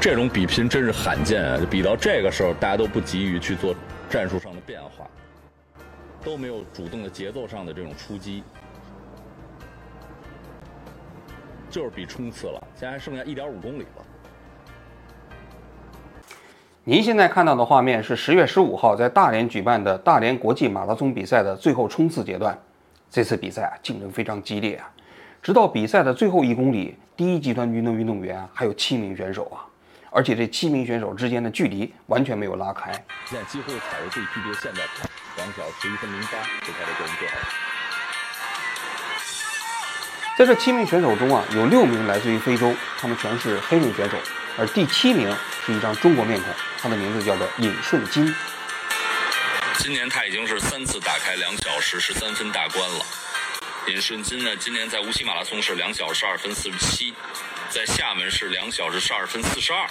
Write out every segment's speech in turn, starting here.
这种比拼真是罕见啊！比到这个时候，大家都不急于去做战术上的变化，都没有主动的节奏上的这种出击，就是比冲刺了。现在还剩下一点五公里了。您现在看到的画面是十月十五号在大连举办的大连国际马拉松比赛的最后冲刺阶段。这次比赛啊，竞争非常激烈啊，直到比赛的最后一公里，第一集团军的运动员还有七名选手啊。而且这七名选手之间的距离完全没有拉开。现在几乎踩着最 PB 的现在跑，两小时十一分零八是他的个人最好。在这七名选手中啊，有六名来自于非洲，他们全是黑人选手，而第七名是一张中国面孔，他的名字叫做尹顺金。今年他已经是三次打开两小时十三分大关了。尹顺金呢，今年在无锡马拉松是两小时二分四十七。在厦门是两小时十二分四十二，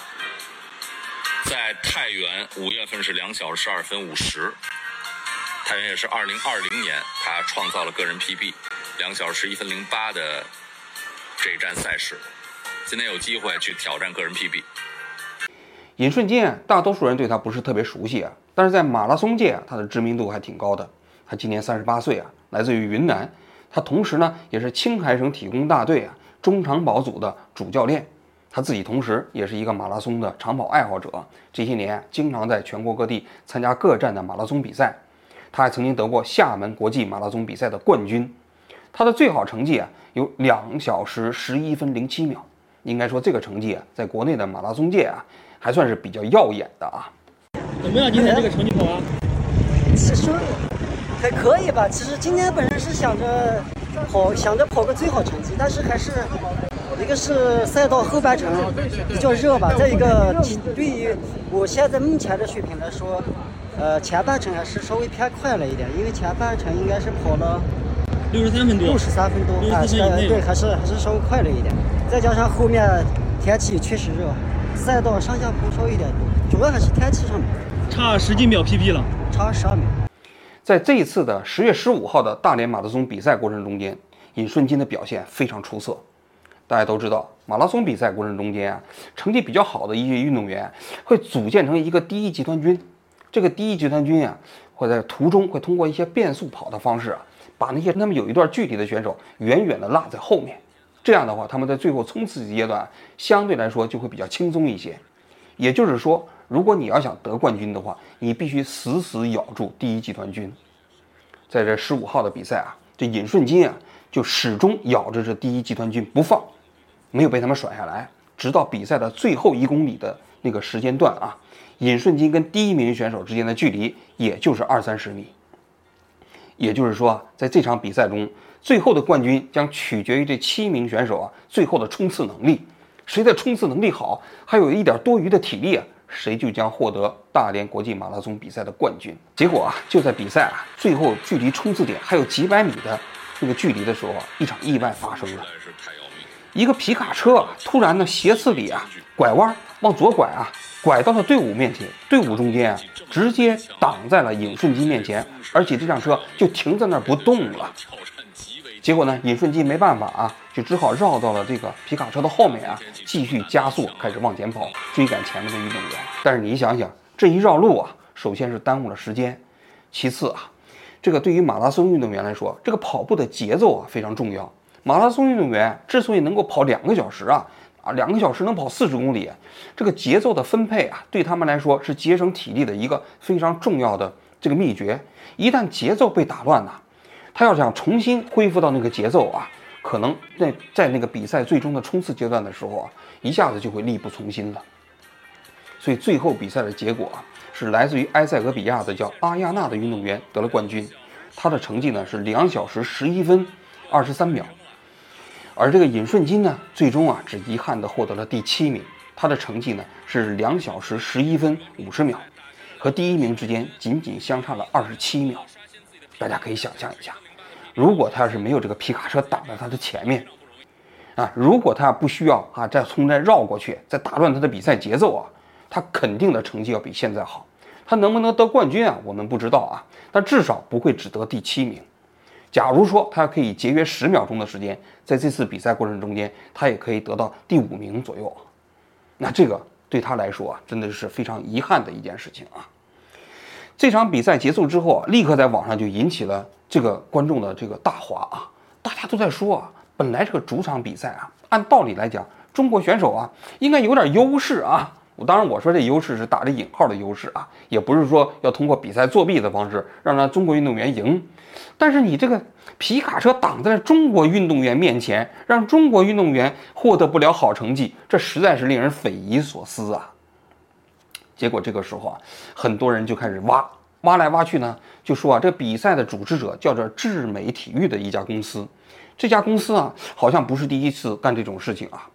在太原五月份是两小时十二分五十，太原也是二零二零年他创造了个人 PB，两小时一分零八的这一站赛事，今天有机会去挑战个人 PB。尹顺金，大多数人对他不是特别熟悉啊，但是在马拉松界啊，他的知名度还挺高的。他今年三十八岁啊，来自于云南，他同时呢也是青海省体工大队啊。中长跑组的主教练，他自己同时也是一个马拉松的长跑爱好者。这些年，经常在全国各地参加各站的马拉松比赛。他还曾经得过厦门国际马拉松比赛的冠军。他的最好成绩啊，有两小时十一分零七秒。应该说，这个成绩啊，在国内的马拉松界啊，还算是比较耀眼的啊。怎么样？今天这个成绩跑啊？其实还可以吧。其实今天本人是想着。跑想着跑个最好成绩，但是还是一个是赛道后半程比较热吧，再一个对于我现在目前的水平来说，呃前半程还是稍微偏快了一点，因为前半程应该是跑了六十三分多，六十三分多，啊，对，还是还是稍微快了一点，再加上后面天气确实热，赛道上下坡稍微有点多，主要还是天气上面，差十几秒 PP 了，差十二秒。在这一次的十月十五号的大连马拉松比赛过程中间，尹顺金的表现非常出色。大家都知道，马拉松比赛过程中间啊，成绩比较好的一些运动员会组建成一个第一集团军。这个第一集团军啊，会在途中会通过一些变速跑的方式啊，把那些跟他们有一段距离的选手远远的落在后面。这样的话，他们在最后冲刺阶段相对来说就会比较轻松一些。也就是说。如果你要想得冠军的话，你必须死死咬住第一集团军。在这十五号的比赛啊，这尹顺金啊就始终咬着这第一集团军不放，没有被他们甩下来。直到比赛的最后一公里的那个时间段啊，尹顺金跟第一名选手之间的距离也就是二三十米。也就是说，在这场比赛中，最后的冠军将取决于这七名选手啊最后的冲刺能力，谁的冲刺能力好，还有一点多余的体力啊。谁就将获得大连国际马拉松比赛的冠军。结果啊，就在比赛啊最后距离冲刺点还有几百米的那个距离的时候，一场意外发生了。一个皮卡车啊突然呢斜刺里啊拐弯往左拐啊，拐到了队伍面前，队伍中间啊直接挡在了尹顺基面前，而且这辆车就停在那儿不动了。结果呢，尹顺基没办法啊，就只好绕到了这个皮卡车的后面啊，继续加速，开始往前跑，追赶前面的运动员。但是你想想，这一绕路啊，首先是耽误了时间，其次啊，这个对于马拉松运动员来说，这个跑步的节奏啊非常重要。马拉松运动员之所以能够跑两个小时啊，啊，两个小时能跑四十公里，这个节奏的分配啊，对他们来说是节省体力的一个非常重要的这个秘诀。一旦节奏被打乱了，他要想重新恢复到那个节奏啊，可能在在那个比赛最终的冲刺阶段的时候啊，一下子就会力不从心了。所以最后比赛的结果啊，是来自于埃塞俄比亚的叫阿亚纳的运动员得了冠军，他的成绩呢是两小时十一分二十三秒，而这个尹顺金呢，最终啊只遗憾的获得了第七名，他的成绩呢是两小时十一分五十秒，和第一名之间仅仅相差了二十七秒，大家可以想象一下。如果他要是没有这个皮卡车挡在他的前面，啊，如果他不需要啊再从这绕过去，再打乱他的比赛节奏啊，他肯定的成绩要比现在好。他能不能得冠军啊？我们不知道啊，但至少不会只得第七名。假如说他可以节约十秒钟的时间，在这次比赛过程中间，他也可以得到第五名左右。那这个对他来说啊，真的是非常遗憾的一件事情啊。这场比赛结束之后啊，立刻在网上就引起了这个观众的这个大哗啊，大家都在说啊，本来这个主场比赛啊，按道理来讲，中国选手啊应该有点优势啊。我当然我说这优势是打着引号的优势啊，也不是说要通过比赛作弊的方式让让中国运动员赢。但是你这个皮卡车挡在了中国运动员面前，让中国运动员获得不了好成绩，这实在是令人匪夷所思啊。结果这个时候啊，很多人就开始挖，挖来挖去呢，就说啊，这比赛的主持者叫做智美体育的一家公司，这家公司啊，好像不是第一次干这种事情啊。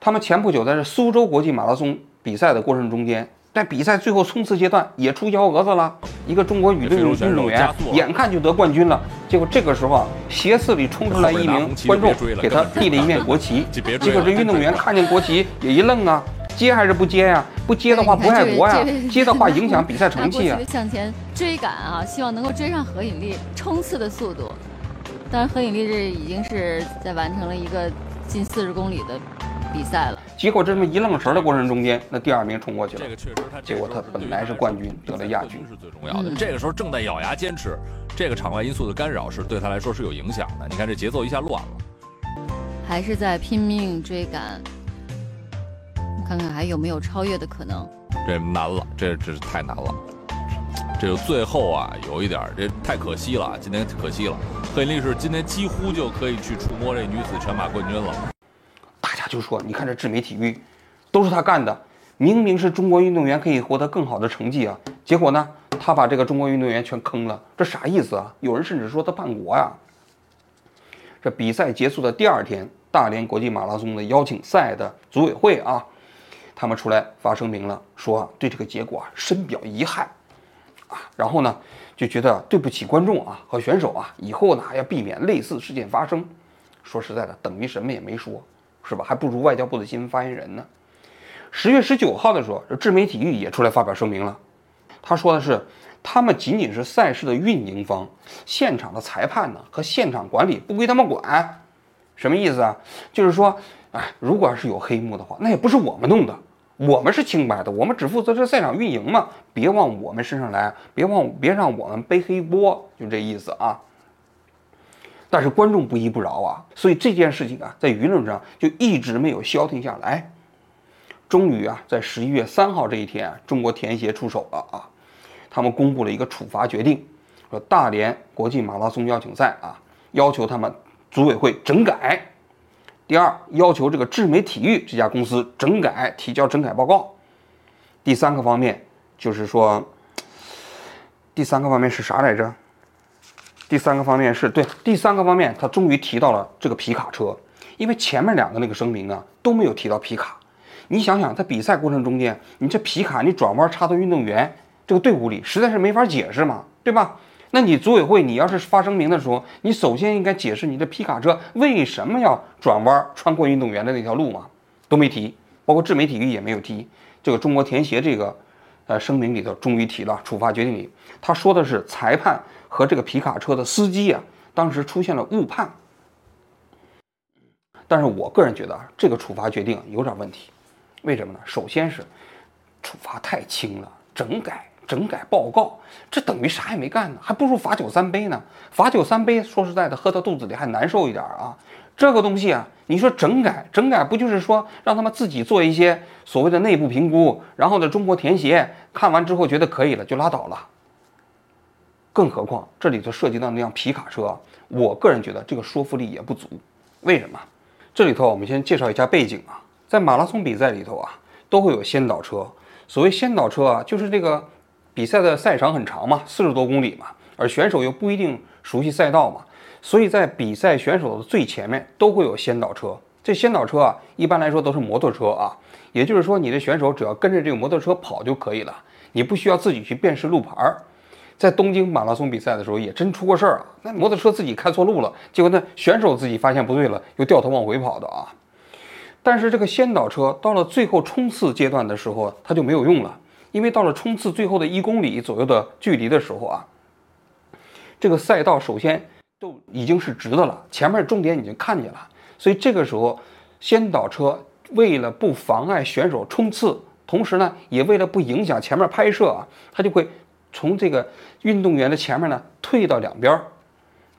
他们前不久在这苏州国际马拉松比赛的过程中间，在比赛最后冲刺阶段也出幺蛾子了。一个中国女队运动员眼看就得冠军了，结果这个时候啊，斜刺里冲出来一名观众，给他递了一面国旗。结果这运动员看见国旗也一愣啊，接还是不接呀？不接的话不爱国呀，接的话 影响比赛成绩啊。向前追赶啊，希望能够追上何引力冲刺的速度。当然，何引力这已经是在完成了一个近四十公里的。比赛了，结果这么一愣神的过程中间，那第二名冲过去了。这个确实，他结果他本来是冠军，得了亚军是最重要的。这个时候正在咬牙坚持，这个场外因素的干扰是对他来说是有影响的。你看这节奏一下乱了，还是在拼命追赶，看看还有没有超越的可能。这难了，这这是太难了。这就最后啊，有一点这太可惜了，今天可惜了。何引力是今天几乎就可以去触摸这女子全马冠军了。大家就说：“你看这智美体育，都是他干的。明明是中国运动员可以获得更好的成绩啊，结果呢，他把这个中国运动员全坑了。这啥意思啊？有人甚至说他叛国呀。”这比赛结束的第二天，大连国际马拉松的邀请赛的组委会啊，他们出来发声明了，说对这个结果啊深表遗憾啊，然后呢就觉得对不起观众啊和选手啊，以后呢要避免类似事件发生。说实在的，等于什么也没说。是吧？还不如外交部的新闻发言人呢。十月十九号的时候，这智美体育也出来发表声明了。他说的是，他们仅仅是赛事的运营方，现场的裁判呢和现场管理不归他们管。什么意思啊？就是说，哎，如果要是有黑幕的话，那也不是我们弄的，我们是清白的，我们只负责这赛场运营嘛，别往我们身上来，别往别让我们背黑锅，就这意思啊。但是观众不依不饶啊，所以这件事情啊，在舆论上就一直没有消停下来。终于啊，在十一月三号这一天啊，中国田协出手了啊，他们公布了一个处罚决定，说大连国际马拉松邀请赛啊，要求他们组委会整改。第二，要求这个智美体育这家公司整改，提交整改报告。第三个方面就是说，第三个方面是啥来着？第三个方面是对，第三个方面他终于提到了这个皮卡车，因为前面两个那个声明啊都没有提到皮卡。你想想，在比赛过程中间，你这皮卡你转弯插到运动员这个队伍里，实在是没法解释嘛，对吧？那你组委会你要是发声明的时候，你首先应该解释你的皮卡车为什么要转弯穿过运动员的那条路嘛，都没提，包括智美体育也没有提。这个中国田协这个呃声明里头终于提了处罚决定里，他说的是裁判。和这个皮卡车的司机啊，当时出现了误判。但是我个人觉得啊，这个处罚决定有点问题。为什么呢？首先是处罚太轻了，整改整改报告，这等于啥也没干呢，还不如罚酒三杯呢。罚酒三杯，说实在的，喝到肚子里还难受一点啊。这个东西啊，你说整改整改，不就是说让他们自己做一些所谓的内部评估，然后呢，中国田协看完之后觉得可以了，就拉倒了。更何况这里头涉及到那辆皮卡车，我个人觉得这个说服力也不足。为什么？这里头我们先介绍一下背景啊，在马拉松比赛里头啊，都会有先导车。所谓先导车啊，就是这个比赛的赛场很长嘛，四十多公里嘛，而选手又不一定熟悉赛道嘛，所以在比赛选手的最前面都会有先导车。这先导车啊，一般来说都是摩托车啊，也就是说你的选手只要跟着这个摩托车跑就可以了，你不需要自己去辨识路牌儿。在东京马拉松比赛的时候，也真出过事儿啊！那摩托车自己开错路了，结果那选手自己发现不对了，又掉头往回跑的啊。但是这个先导车到了最后冲刺阶段的时候，它就没有用了，因为到了冲刺最后的一公里左右的距离的时候啊，这个赛道首先都已经是直的了，前面终点已经看见了，所以这个时候先导车为了不妨碍选手冲刺，同时呢，也为了不影响前面拍摄啊，他就会从这个运动员的前面呢退到两边。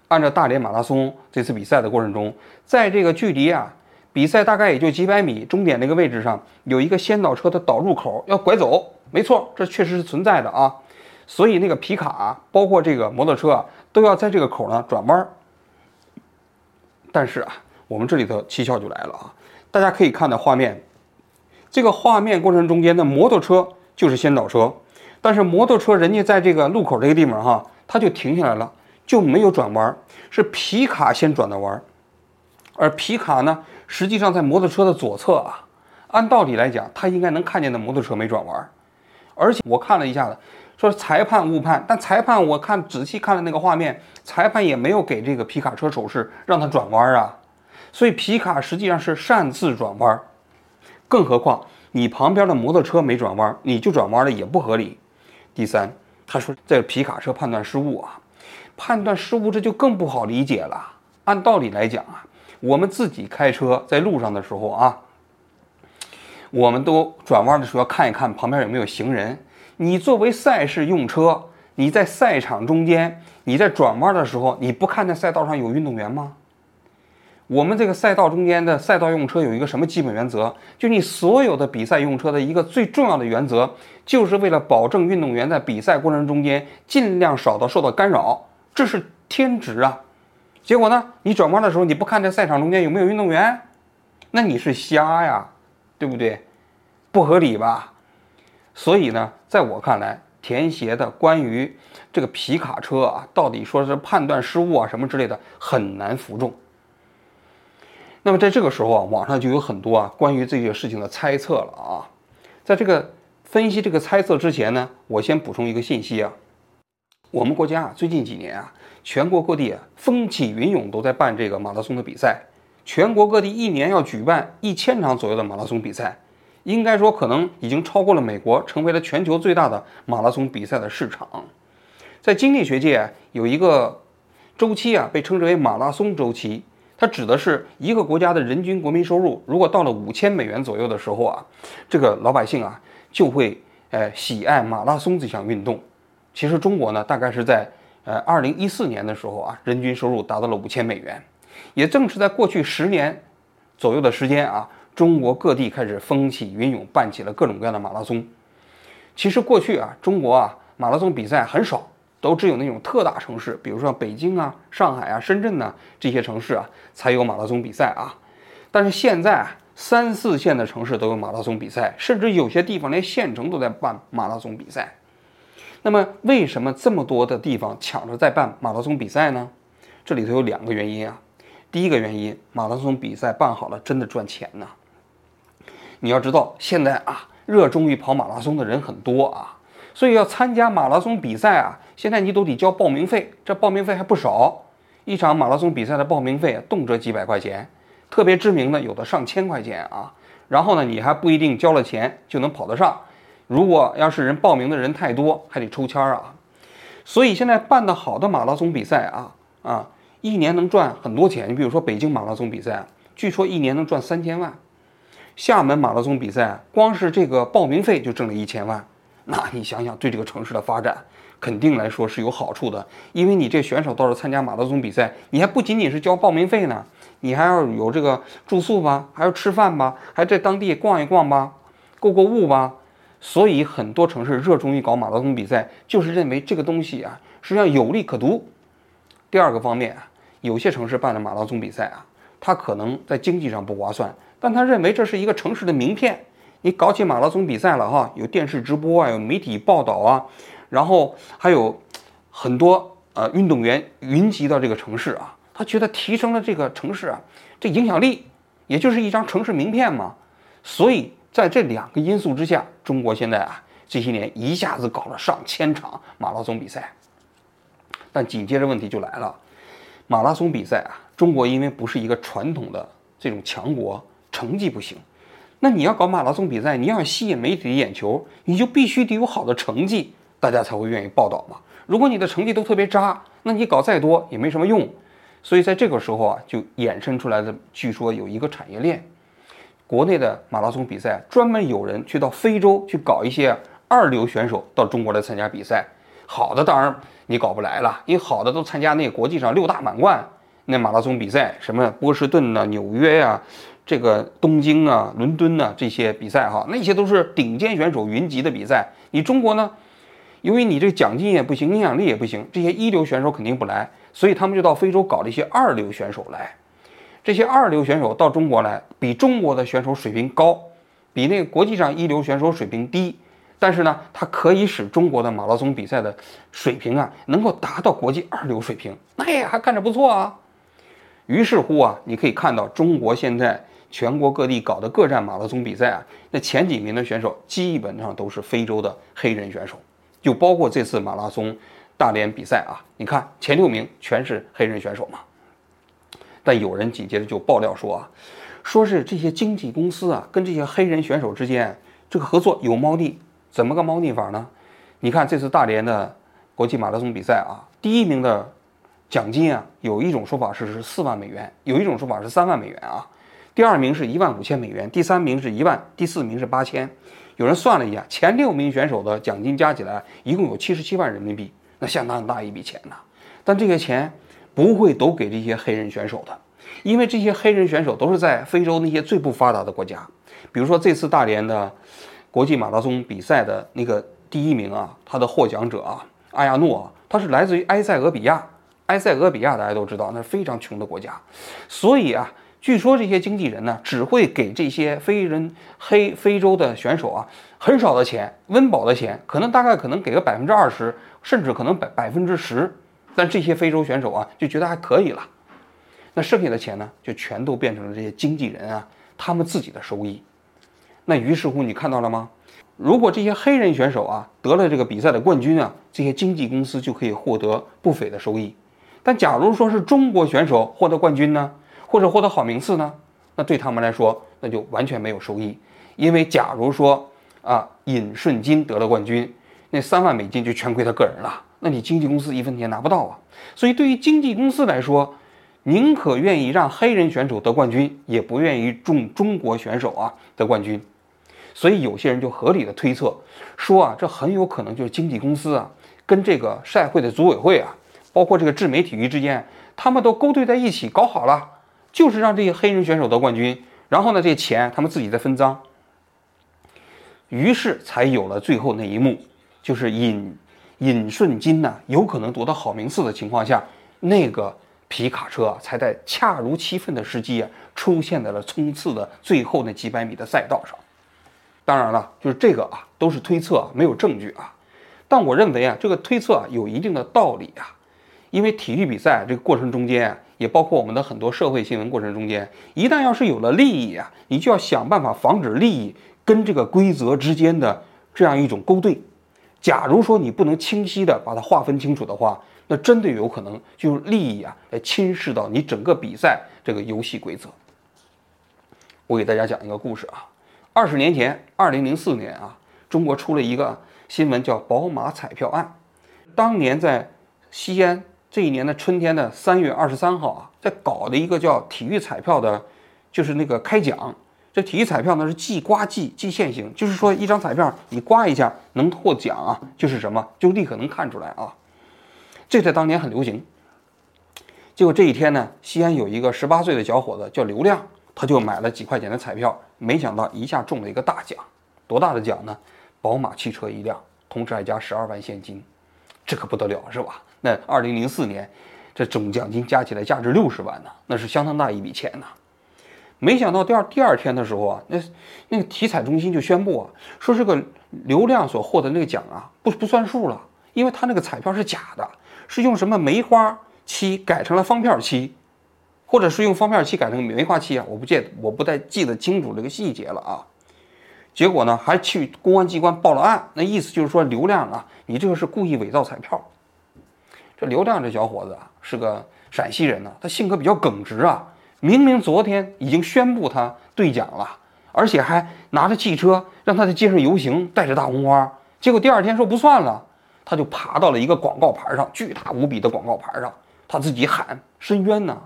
按照大连马拉松这次比赛的过程中，在这个距离啊，比赛大概也就几百米，终点那个位置上有一个先导车的导入口要拐走，没错，这确实是存在的啊。所以那个皮卡，包括这个摩托车啊，都要在这个口呢转弯。但是啊，我们这里头蹊跷就来了啊，大家可以看到画面，这个画面过程中间的摩托车就是先导车，但是摩托车人家在这个路口这个地方哈，它就停下来了，就没有转弯，是皮卡先转的弯，而皮卡呢，实际上在摩托车的左侧啊，按道理来讲，他应该能看见的摩托车没转弯，而且我看了一下子。说裁判误判，但裁判我看仔细看了那个画面，裁判也没有给这个皮卡车手势让他转弯啊，所以皮卡实际上是擅自转弯，更何况你旁边的摩托车没转弯，你就转弯了也不合理。第三，他说这皮卡车判断失误啊，判断失误这就更不好理解了。按道理来讲啊，我们自己开车在路上的时候啊，我们都转弯的时候要看一看旁边有没有行人。你作为赛事用车，你在赛场中间，你在转弯的时候，你不看那赛道上有运动员吗？我们这个赛道中间的赛道用车有一个什么基本原则？就你所有的比赛用车的一个最重要的原则，就是为了保证运动员在比赛过程中间尽量少的受到干扰，这是天职啊。结果呢，你转弯的时候你不看这赛场中间有没有运动员，那你是瞎呀，对不对？不合理吧？所以呢，在我看来，田协的关于这个皮卡车啊，到底说是判断失误啊什么之类的，很难服众。那么在这个时候啊，网上就有很多啊关于这件事情的猜测了啊。在这个分析这个猜测之前呢，我先补充一个信息啊，我们国家啊最近几年啊，全国各地啊风起云涌都在办这个马拉松的比赛，全国各地一年要举办一千场左右的马拉松比赛。应该说，可能已经超过了美国，成为了全球最大的马拉松比赛的市场。在经济学界有一个周期啊，被称之为马拉松周期。它指的是一个国家的人均国民收入，如果到了五千美元左右的时候啊，这个老百姓啊就会呃喜爱马拉松这项运动。其实中国呢，大概是在呃二零一四年的时候啊，人均收入达到了五千美元。也正是在过去十年左右的时间啊。中国各地开始风起云涌，办起了各种各样的马拉松。其实过去啊，中国啊马拉松比赛很少，都只有那种特大城市，比如说北京啊、上海啊、深圳呐这些城市啊才有马拉松比赛啊。但是现在啊三四线的城市都有马拉松比赛，甚至有些地方连县城都在办马拉松比赛。那么为什么这么多的地方抢着在办马拉松比赛呢？这里头有两个原因啊。第一个原因，马拉松比赛办好了真的赚钱呢。你要知道，现在啊，热衷于跑马拉松的人很多啊，所以要参加马拉松比赛啊，现在你都得交报名费，这报名费还不少。一场马拉松比赛的报名费动辄几百块钱，特别知名的有的上千块钱啊。然后呢，你还不一定交了钱就能跑得上，如果要是人报名的人太多，还得抽签啊。所以现在办得好的马拉松比赛啊啊，一年能赚很多钱。你比如说北京马拉松比赛，据说一年能赚三千万。厦门马拉松比赛，光是这个报名费就挣了一千万，那你想想，对这个城市的发展肯定来说是有好处的。因为你这选手到时候参加马拉松比赛，你还不仅仅是交报名费呢，你还要有这个住宿吧，还要吃饭吧，还在当地逛一逛吧，购购物吧。所以很多城市热衷于搞马拉松比赛，就是认为这个东西啊，实际上有利可图。第二个方面，有些城市办的马拉松比赛啊，它可能在经济上不划算。但他认为这是一个城市的名片，你搞起马拉松比赛了哈，有电视直播啊，有媒体报道啊，然后还有很多呃运动员云集到这个城市啊，他觉得提升了这个城市啊这影响力，也就是一张城市名片嘛。所以在这两个因素之下，中国现在啊这些年一下子搞了上千场马拉松比赛。但紧接着问题就来了，马拉松比赛啊，中国因为不是一个传统的这种强国。成绩不行，那你要搞马拉松比赛，你要吸引媒体的眼球，你就必须得有好的成绩，大家才会愿意报道嘛。如果你的成绩都特别渣，那你搞再多也没什么用。所以在这个时候啊，就衍生出来的，据说有一个产业链，国内的马拉松比赛，专门有人去到非洲去搞一些二流选手到中国来参加比赛。好的当然你搞不来了，因为好的都参加那个国际上六大满贯那马拉松比赛，什么波士顿呐、纽约呀、这个东京啊、伦敦呐、这些比赛哈，那些都是顶尖选手云集的比赛。你中国呢，由于你这个奖金也不行，影响力也不行，这些一流选手肯定不来，所以他们就到非洲搞了一些二流选手来。这些二流选手到中国来，比中国的选手水平高，比那个国际上一流选手水平低，但是呢，它可以使中国的马拉松比赛的水平啊，能够达到国际二流水平，那也还看着不错啊。于是乎啊，你可以看到中国现在全国各地搞的各站马拉松比赛啊，那前几名的选手基本上都是非洲的黑人选手，就包括这次马拉松大连比赛啊，你看前六名全是黑人选手嘛。但有人紧接着就爆料说啊，说是这些经纪公司啊跟这些黑人选手之间这个合作有猫腻，怎么个猫腻法呢？你看这次大连的国际马拉松比赛啊，第一名的奖金啊，有一种说法是是四万美元，有一种说法是三万美元啊。第二名是一万五千美元，第三名是一万，第四名是八千。有人算了一下，前六名选手的奖金加起来一共有七十七万人民币，那相当大一笔钱呐。但这些钱不会都给这些黑人选手的，因为这些黑人选手都是在非洲那些最不发达的国家，比如说这次大连的国际马拉松比赛的那个第一名啊，他的获奖者啊，阿亚诺啊，他是来自于埃塞俄比亚。埃塞俄比亚大家都知道，那是非常穷的国家，所以啊，据说这些经纪人呢，只会给这些非人黑非洲的选手啊很少的钱，温饱的钱，可能大概可能给个百分之二十，甚至可能百百分之十。但这些非洲选手啊就觉得还可以了，那剩下的钱呢，就全都变成了这些经纪人啊他们自己的收益。那于是乎，你看到了吗？如果这些黑人选手啊得了这个比赛的冠军啊，这些经纪公司就可以获得不菲的收益。但假如说是中国选手获得冠军呢，或者获得好名次呢，那对他们来说那就完全没有收益，因为假如说啊尹顺金得了冠军，那三万美金就全归他个人了，那你经纪公司一分钱拿不到啊。所以对于经纪公司来说，宁可愿意让黑人选手得冠军，也不愿意中中国选手啊得冠军。所以有些人就合理的推测说啊，这很有可能就是经纪公司啊跟这个赛会的组委会啊。包括这个智美体育之间，他们都勾兑在一起搞好了，就是让这些黑人选手得冠军，然后呢，这些钱他们自己再分赃。于是才有了最后那一幕，就是尹尹顺金呢有可能夺得好名次的情况下，那个皮卡车才在恰如其分的时机啊出现在了冲刺的最后那几百米的赛道上。当然了，就是这个啊都是推测，没有证据啊。但我认为啊，这个推测啊有一定的道理啊。因为体育比赛这个过程中间，也包括我们的很多社会新闻过程中间，一旦要是有了利益啊，你就要想办法防止利益跟这个规则之间的这样一种勾兑。假如说你不能清晰的把它划分清楚的话，那真的有可能就利益啊来侵蚀到你整个比赛这个游戏规则。我给大家讲一个故事啊，二十年前，二零零四年啊，中国出了一个新闻叫宝马彩票案，当年在西安。这一年的春天的三月二十三号啊，在搞的一个叫体育彩票的，就是那个开奖。这体育彩票呢是即刮即即现行，就是说一张彩票你刮一下能获奖啊，就是什么就立刻能看出来啊。这在当年很流行。结果这一天呢，西安有一个十八岁的小伙子叫刘亮，他就买了几块钱的彩票，没想到一下中了一个大奖。多大的奖呢？宝马汽车一辆，同时还加十二万现金，这可不得了是吧？那二零零四年，这总奖金加起来价值六十万呢，那是相当大一笔钱呐。没想到第二第二天的时候啊，那那个体彩中心就宣布啊，说这个刘亮所获得那个奖啊，不不算数了，因为他那个彩票是假的，是用什么梅花漆改成了方片漆，或者是用方片漆改成梅花漆啊，我不记得我不太记得清楚这个细节了啊。结果呢，还去公安机关报了案，那意思就是说刘亮啊，你这个是故意伪造彩票。这刘亮这小伙子啊，是个陕西人呢，他性格比较耿直啊。明明昨天已经宣布他兑奖了，而且还拿着汽车让他在街上游行，带着大红花。结果第二天说不算了，他就爬到了一个广告牌上，巨大无比的广告牌上，他自己喊申冤呢。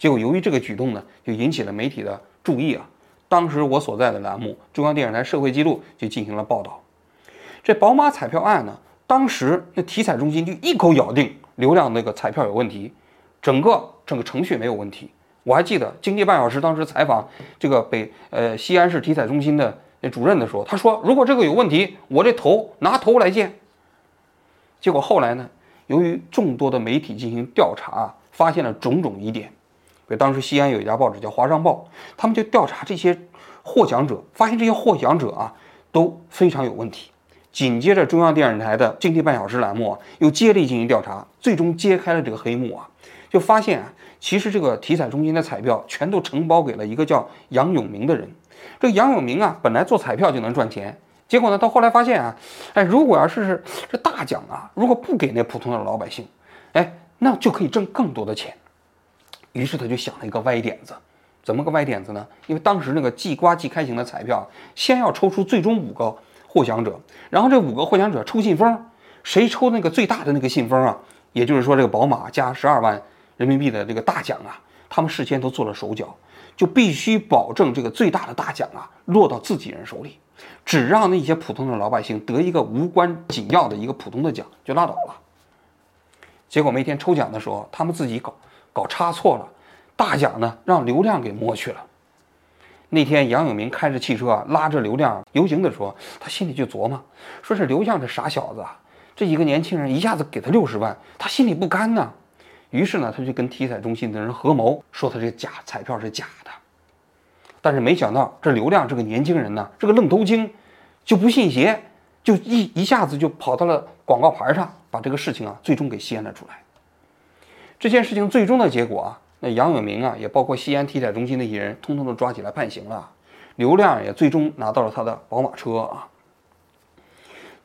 结果由于这个举动呢，就引起了媒体的注意啊。当时我所在的栏目中央电视台社会记录就进行了报道。这宝马彩票案呢，当时那体彩中心就一口咬定流量那个彩票有问题，整个整个程序没有问题。我还记得《经济半小时》当时采访这个北呃西安市体彩中心的主任的时候，他说如果这个有问题，我这头拿头来见。结果后来呢，由于众多的媒体进行调查，发现了种种疑点。当时西安有一家报纸叫《华商报》，他们就调查这些获奖者，发现这些获奖者啊都非常有问题。紧接着，中央电视台的《经济半小时》栏目啊又接力进行调查，最终揭开了这个黑幕啊，就发现啊，其实这个体彩中心的彩票全都承包给了一个叫杨永明的人。这杨永明啊，本来做彩票就能赚钱。结果呢？到后来发现啊，哎，如果要是这大奖啊，如果不给那普通的老百姓，哎，那就可以挣更多的钱。于是他就想了一个歪点子，怎么个歪点子呢？因为当时那个即刮即开型的彩票，先要抽出最终五个获奖者，然后这五个获奖者抽信封，谁抽那个最大的那个信封啊？也就是说，这个宝马加十二万人民币的这个大奖啊，他们事先都做了手脚，就必须保证这个最大的大奖啊落到自己人手里。只让那些普通的老百姓得一个无关紧要的一个普通的奖就拉倒了。结果那天抽奖的时候，他们自己搞搞差错了，大奖呢让刘亮给摸去了。那天杨永明开着汽车拉着刘亮游行的时候，他心里就琢磨，说是刘亮这傻小子，啊，这一个年轻人一下子给他六十万，他心里不甘呐。于是呢，他就跟体彩中心的人合谋，说他这个假彩票是假的。但是没想到，这刘亮这个年轻人呢，这个愣头青，就不信邪，就一一下子就跑到了广告牌上，把这个事情啊，最终给掀了出来。这件事情最终的结果啊，那杨永明啊，也包括西安体彩中心那些人，通通都抓起来判刑了。刘亮也最终拿到了他的宝马车啊。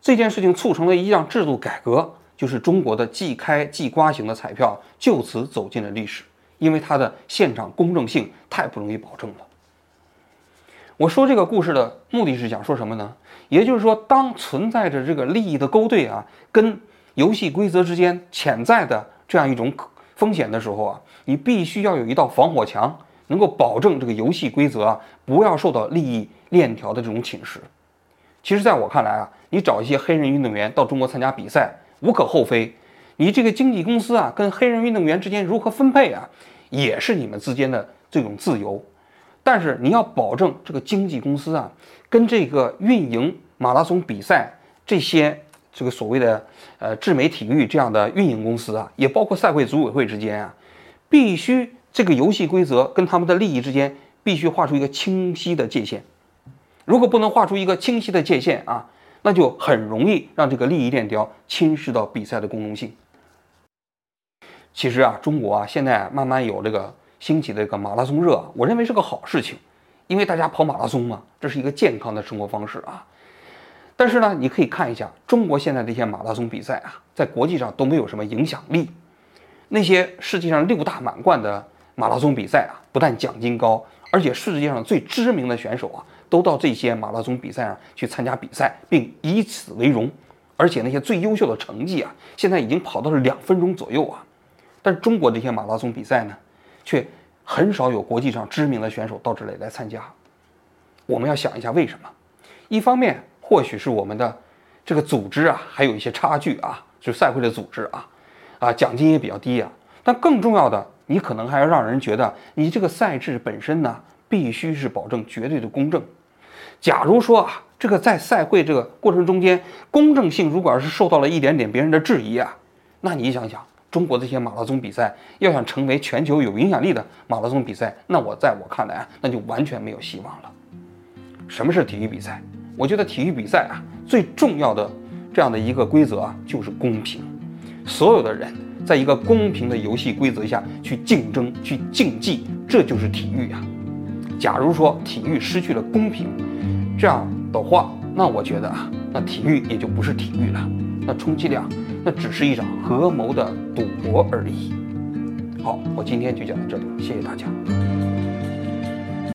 这件事情促成了一项制度改革，就是中国的即开即刮型的彩票就此走进了历史，因为它的现场公正性太不容易保证了。我说这个故事的目的是想说什么呢？也就是说，当存在着这个利益的勾兑啊，跟游戏规则之间潜在的这样一种风险的时候啊，你必须要有一道防火墙，能够保证这个游戏规则啊不要受到利益链条的这种侵蚀。其实，在我看来啊，你找一些黑人运动员到中国参加比赛无可厚非，你这个经纪公司啊跟黑人运动员之间如何分配啊，也是你们之间的这种自由。但是你要保证这个经纪公司啊，跟这个运营马拉松比赛这些这个所谓的呃智美体育这样的运营公司啊，也包括赛会组委会之间啊，必须这个游戏规则跟他们的利益之间必须画出一个清晰的界限。如果不能画出一个清晰的界限啊，那就很容易让这个利益链条侵蚀到比赛的公正性。其实啊，中国啊现在慢慢有这个。兴起的这个马拉松热，我认为是个好事情，因为大家跑马拉松嘛，这是一个健康的生活方式啊。但是呢，你可以看一下中国现在这些马拉松比赛啊，在国际上都没有什么影响力。那些世界上六大满贯的马拉松比赛啊，不但奖金高，而且世界上最知名的选手啊，都到这些马拉松比赛上去参加比赛，并以此为荣。而且那些最优秀的成绩啊，现在已经跑到了两分钟左右啊。但中国这些马拉松比赛呢？却很少有国际上知名的选手到这里来参加。我们要想一下为什么？一方面，或许是我们的这个组织啊，还有一些差距啊，就是赛会的组织啊，啊，奖金也比较低啊。但更重要的，你可能还要让人觉得你这个赛制本身呢，必须是保证绝对的公正。假如说啊，这个在赛会这个过程中间，公正性如果要是受到了一点点别人的质疑啊，那你想想。中国这些马拉松比赛要想成为全球有影响力的马拉松比赛，那我在我看来啊，那就完全没有希望了。什么是体育比赛？我觉得体育比赛啊，最重要的这样的一个规则啊，就是公平。所有的人在一个公平的游戏规则下去竞争、去竞技，这就是体育啊。假如说体育失去了公平，这样的话，那我觉得啊，那体育也就不是体育了，那充其量。那只是一场合谋的赌博而已。好，我今天就讲到这里，谢谢大家。